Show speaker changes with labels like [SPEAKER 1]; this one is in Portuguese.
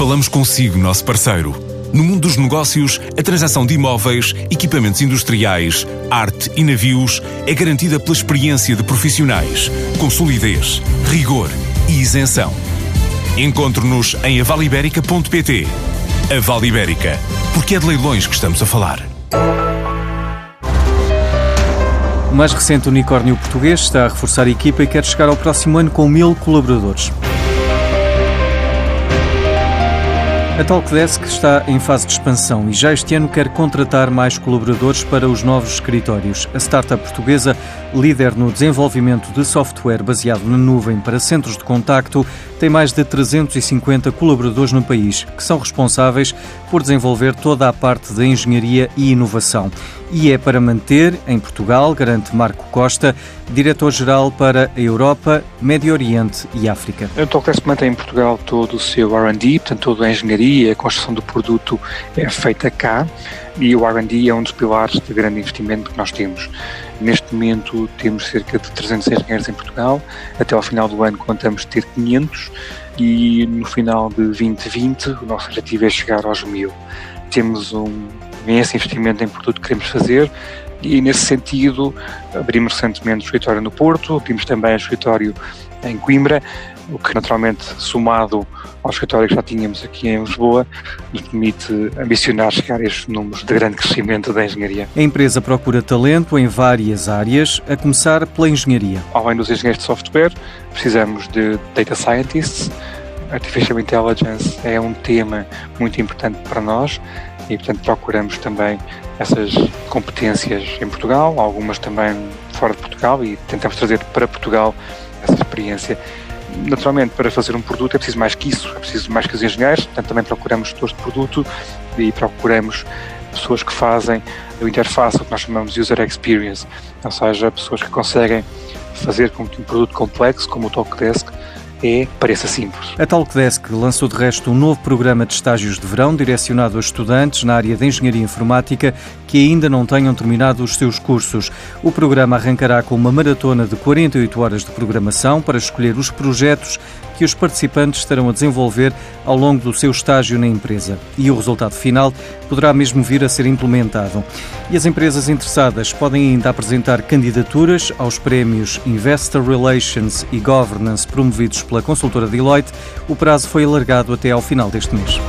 [SPEAKER 1] Falamos consigo, nosso parceiro. No mundo dos negócios, a transação de imóveis, equipamentos industriais, arte e navios é garantida pela experiência de profissionais, com solidez, rigor e isenção. Encontre-nos em avaliberica.pt. A Vale Ibérica, porque é de leilões que estamos a falar.
[SPEAKER 2] O mais recente unicórnio português está a reforçar a equipa e quer chegar ao próximo ano com mil colaboradores. A Talkdesk está em fase de expansão e já este ano quer contratar mais colaboradores para os novos escritórios. A startup portuguesa, líder no desenvolvimento de software baseado na nuvem para centros de contacto, tem mais de 350 colaboradores no país, que são responsáveis por desenvolver toda a parte da engenharia e inovação. E é para manter em Portugal, garante Marco Costa, diretor-geral para a Europa, Médio Oriente e África.
[SPEAKER 3] A Talkdesk mantém em Portugal todo o seu R&D, portanto toda a engenharia, a construção do produto é feita cá e o R&D é um dos pilares de grande investimento que nós temos. Neste momento temos cerca de 300 engenheiros em Portugal, até ao final do ano contamos ter 500 e no final de 2020 o nosso objetivo é chegar aos 1000. Temos um imenso investimento em produto que queremos fazer e nesse sentido abrimos recentemente o escritório no Porto, abrimos também o escritório em Coimbra, o que naturalmente somado ao escritório que já tínhamos aqui em Lisboa, nos permite ambicionar chegar a estes números de grande crescimento da engenharia.
[SPEAKER 2] A empresa procura talento em várias áreas, a começar pela engenharia.
[SPEAKER 3] Além dos engenheiros de software, precisamos de data scientists. Artificial Intelligence é um tema muito importante para nós e, portanto, procuramos também essas competências em Portugal, algumas também fora de Portugal e tentamos trazer para Portugal essa experiência naturalmente, para fazer um produto é preciso mais que isso, é preciso mais que os engenheiros, portanto também procuramos gestores de produto e procuramos pessoas que fazem a interface, o que nós chamamos de user experience, ou seja, pessoas que conseguem fazer com que um produto complexo como o Talkdesk é, pareça simples.
[SPEAKER 2] A Talkdesk lançou de resto um novo programa de estágios de verão direcionado a estudantes na área de engenharia informática que ainda não tenham terminado os seus cursos. O programa arrancará com uma maratona de 48 horas de programação para escolher os projetos que os participantes estarão a desenvolver ao longo do seu estágio na empresa. E o resultado final poderá mesmo vir a ser implementado. E as empresas interessadas podem ainda apresentar candidaturas aos prémios Investor Relations e Governance promovidos pela consultora Deloitte. O prazo foi alargado até ao final deste mês.